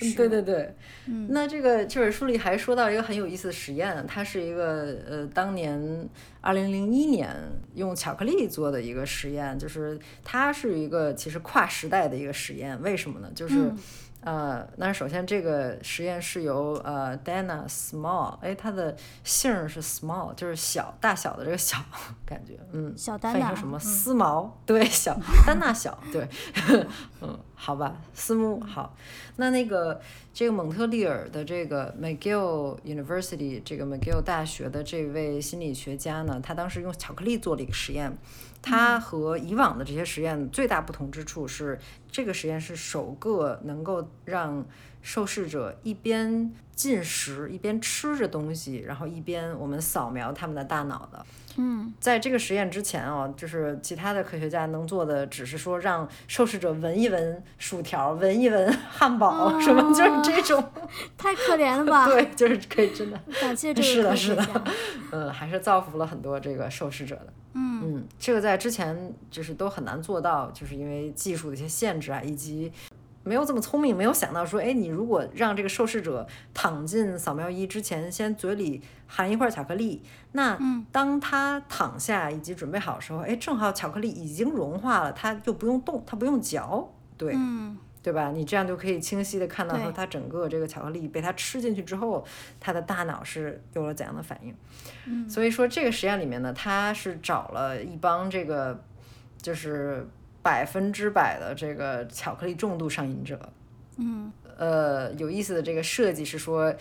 嗯对对对，嗯那这个这本书里还说到一个很有意思的实验，它是一个呃当年二零零一年用巧克力做的一个实验，就是它是一个其实跨时代的一个实验，为什么呢？就是。嗯呃，那首先这个实验是由呃 Dana Small，哎，他的姓儿是 Small，就是小大小的这个小感觉，嗯，小丹娜翻译成什么嗯丝毛？对，小 <laughs> 丹娜小，对，<laughs> 嗯，好吧，丝木好。那那个这个蒙特利尔的这个 McGill University 这个 McGill 大学的这位心理学家呢，他当时用巧克力做了一个实验。它和以往的这些实验最大不同之处是，这个实验是首个能够让受试者一边进食一边吃着东西，然后一边我们扫描他们的大脑的。嗯在这个实验之前啊，就是其他的科学家能做的，只是说让受试者闻一闻薯条，闻一闻汉堡，<laughs> 什么就是这种，<laughs> 太可怜了吧？<laughs> 对，就是可以真的，感谢这是的个科学是的家。嗯，还是造福了很多这个受试者的。嗯。嗯，这个在之前就是都很难做到，就是因为技术的一些限制啊，以及没有这么聪明，没有想到说，哎，你如果让这个受试者躺进扫描仪之前，先嘴里含一块巧克力，那当他躺下以及准备好的时候，哎，正好巧克力已经融化了，他就不用动，他不用嚼，对。嗯对吧？你这样就可以清晰的看到说它整个这个巧克力被它吃进去之后，它的大脑是有了怎样的反应。嗯所以说这个实验里面呢，它是找了一帮这个就是百分之百的这个巧克力重度上瘾者。嗯呃，有意思的这个设计是说，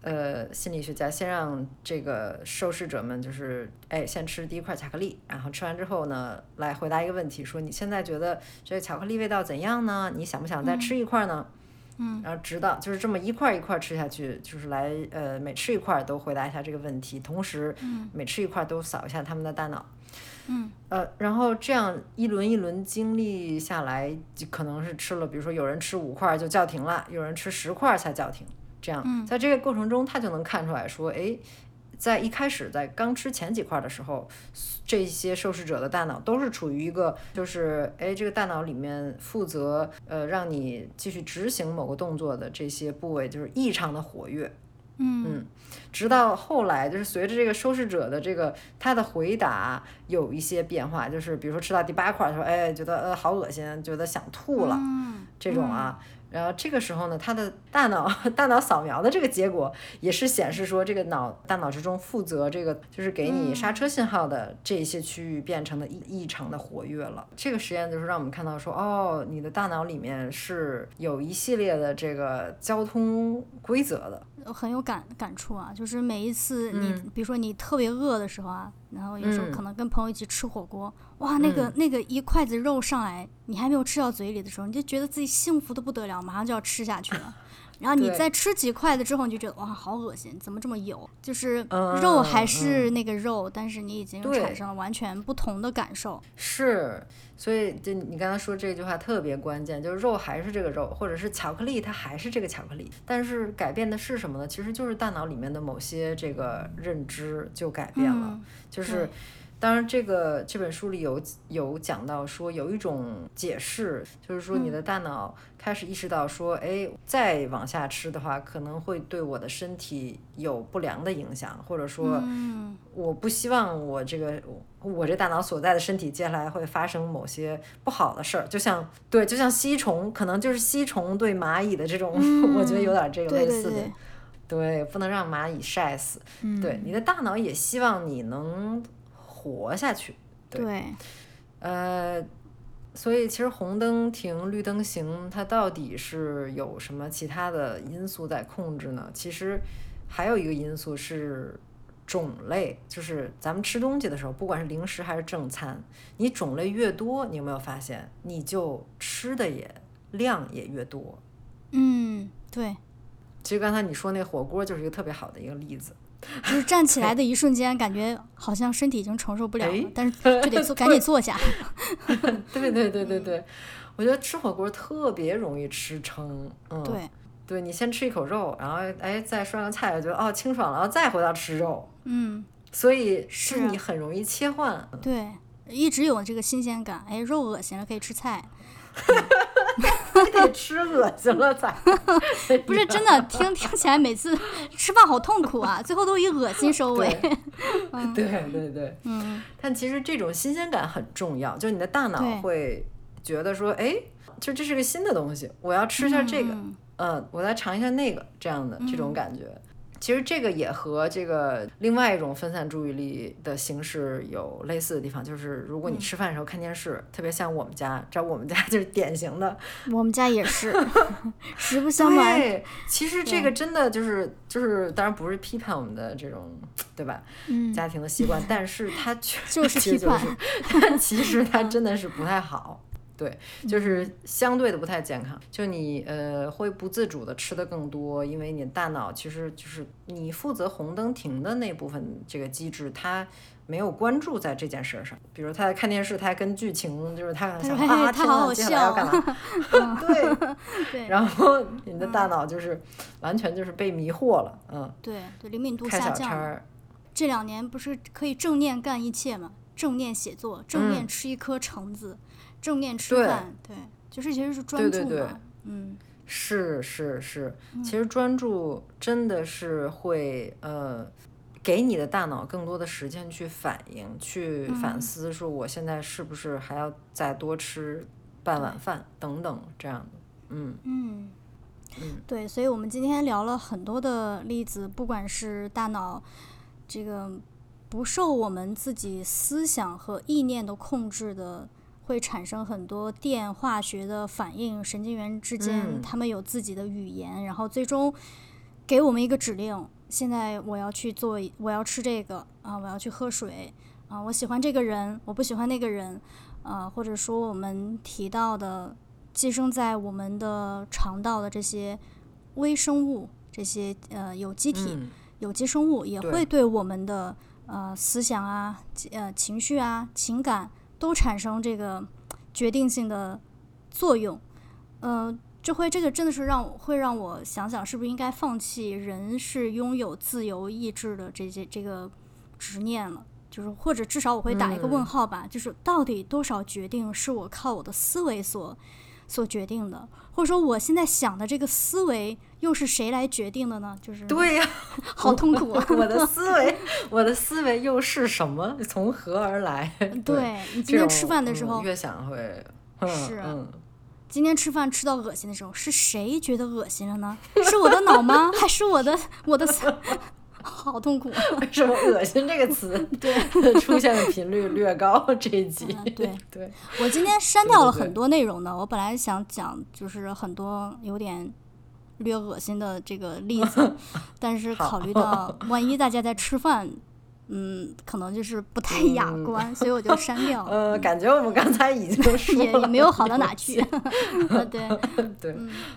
呃，心理学家先让这个受试者们就是，哎，先吃第一块巧克力，然后吃完之后呢，来回答一个问题，说你现在觉得这个巧克力味道怎样呢？你想不想再吃一块呢？嗯然后直到就是这么一块一块吃下去，就是来呃每吃一块都回答一下这个问题，同时每吃一块都扫一下他们的大脑。嗯呃，然后这样一轮一轮经历下来，就可能是吃了，比如说有人吃五块就叫停了，有人吃十块才叫停。这样，在这个过程中，他就能看出来说，哎，在一开始在刚吃前几块的时候，这些受试者的大脑都是处于一个就是，哎，这个大脑里面负责呃让你继续执行某个动作的这些部位就是异常的活跃。嗯直到后来，就是随着这个受试者的这个他的回答有一些变化，就是比如说吃到第八块，他说哎觉得呃好恶心，觉得想吐了、嗯这种啊。然后这个时候呢，他的大脑 <laughs> 大脑扫描的这个结果也是显示说，这个脑大脑之中负责这个就是给你刹车信号的这些区域变成了异异常的活跃了。这个实验就是让我们看到说，哦，你的大脑里面是有一系列的这个交通规则的。很有感感触啊，就是每一次你，嗯比如说你特别饿的时候啊，然后有时候嗯可能跟朋友一起吃火锅，哇，那个、那个一筷子肉上来，你还没有吃到嘴里的时候，你就觉得自己幸福的不得了，马上就要吃下去了。然后你再吃几筷子之后，你就觉得哇，好恶心，怎么这么油？就是嗯肉还是那个肉，但是你已经产生了完全不同的感受。是，所以就你刚才说这句话特别关键，就是肉还是这个肉，或者是巧克力它还是这个巧克力，但是改变的是什么呢？其实就是大脑里面的某些这个认知就改变了，嗯就是对。当然，这个这本书里有有讲到说，有一种解释，就是说你的大脑开始意识到说，哎，再往下吃的话，可能会对我的身体有不良的影响，或者说，嗯我不希望我这个我这大脑所在的身体接下来会发生某些不好的事儿，就像对，就像吸虫，可能就是吸虫对蚂蚁的这种，我觉得有点这个类似的。对对，不能让蚂蚁晒死。嗯对，你的大脑也希望你能活下去。对对，呃，所以其实红灯停，绿灯行，它到底是有什么其他的因素在控制呢？其实还有一个因素是种类，就是咱们吃东西的时候，不管是零食还是正餐，你种类越多，你有没有发现，你就吃的也量也越多。嗯，对，其实刚才你说那火锅就是一个特别好的一个例子。<laughs> 就是站起来的一瞬间，感觉好像身体已经承受不了了哎，但是就得坐，<laughs> 赶紧坐下。<laughs> 对对对对对，我觉得吃火锅特别容易吃撑。嗯，对，对你先吃一口肉，然后哎再涮个菜，觉得哦清爽了，然后再回到吃肉，嗯，所以是你很容易切换。对，一直有这个新鲜感。哎，肉恶心了，可以吃菜。你 <laughs> 得吃恶心了才 <laughs> 不是真的，听听起来每次吃饭好痛苦啊，最后都以恶心收尾。<laughs> 对对对，嗯，但其实这种新鲜感很重要，就是你的大脑会觉得说，哎，就这是个新的东西，我要吃一下这个，嗯嗯，我来尝一下那个，这样的这种感觉。其实这个也和这个另外一种分散注意力的形式有类似的地方，就是如果你吃饭的时候看电视，特别像我们家，这我们家 <laughs> 就是典型的，我们家也是，<laughs> 实不相瞒。对，其实这个真的就是就是，当然不是批判我们的这种，对吧？嗯，<laughs> 家庭的习惯，但是它确就是其实批判就是，但其实它真的是不太好。对，就是相对的不太健康。就你呃会不自主的吃的更多，因为你大脑其实就是你负责红灯停的那部分这个机制，它没有关注在这件事儿上。比如他在看电视，他还跟剧情就是他可能想啊，天呐，他好好接下来要干嘛？<laughs> <laughs> 对，对 <laughs> 然后你的大脑就是完全就是被迷惑了，嗯，对对，灵敏度开下降这两年不是可以正念干一切吗？正念写作，正念嗯吃一颗橙子，正念吃饭，对，就是其实是专注对对对嘛。嗯，是是是，其实专注真的是会呃，给你的大脑更多的时间去反应、去反思，说我现在是不是还要再多吃半碗饭等等这样的。嗯嗯嗯，<laughs> 对，所以我们今天聊了很多的例子，不管是大脑这个不受我们自己思想和意念的控制的，会产生很多电化学的反应，神经元之间嗯。他们有自己的语言，然后最终给我们一个指令，现在我要去做，我要吃这个啊，我要去喝水啊，我喜欢这个人，我不喜欢那个人啊，或者说我们提到的寄生在我们的肠道的这些微生物，这些呃有机体、嗯。有机生物也会对我们的呃思想啊、呃情绪啊、情感都产生这个决定性的作用。呃，这会这个真的是让我会让我想想，是不是应该放弃人是拥有自由意志的这些这个执念了。就是，或者至少我会打一个问嗯号吧，就是到底多少决定是我靠我的思维所所决定的，或者说我现在想的这个思维又是谁来决定的呢？就是对呀、<laughs> 好痛苦啊！我的思维，我的思维又是什么？从何而来？对你今天吃饭的时候，嗯越想会，嗯是嗯，今天吃饭吃到恶心的时候，是谁觉得恶心了呢？是我的脑吗？<laughs> 还是我的我的？<laughs> 好痛苦。为什么“恶心”这个词对出现的频率略高？这一集，嗯对对，我今天删掉了很多内容呢。我本来想讲就是很多有点略恶心的这个例子，<laughs> 但是考虑到 <laughs> 万一大家在吃饭嗯，可能就是不太雅观，所以我就删掉了。呃，感觉我们刚才已经 <laughs> 说也也没有好到哪去。呃对，对，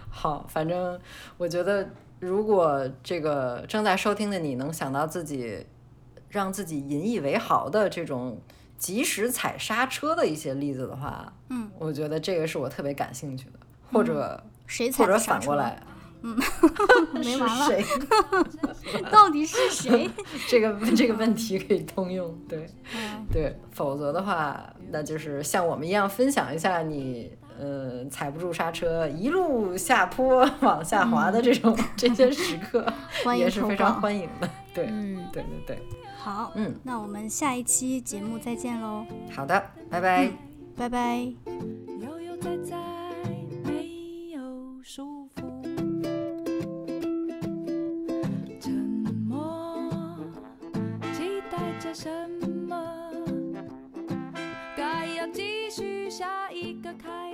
好，反正我觉得，如果这个正在收听的你能想到自己让自己引以为豪的这种及时踩刹车的一些例子的话，嗯，我觉得这个是我特别感兴趣的，或者、谁踩或者？反过来，<laughs> 没完了，是谁？<laughs> 到底是谁？<laughs> 这个这个问题可以通用，对嗯对，否则的话，那就是像我们一样分享一下你。呃，踩不住刹车，一路下坡往下滑的这种、这些时刻，嗯欢迎也是非常。欢迎的。对，嗯，对对对，好，嗯，那我们下一期节目再见喽，好的，拜拜。拜拜。悠悠哉哉，没有什么？该要继续下一个开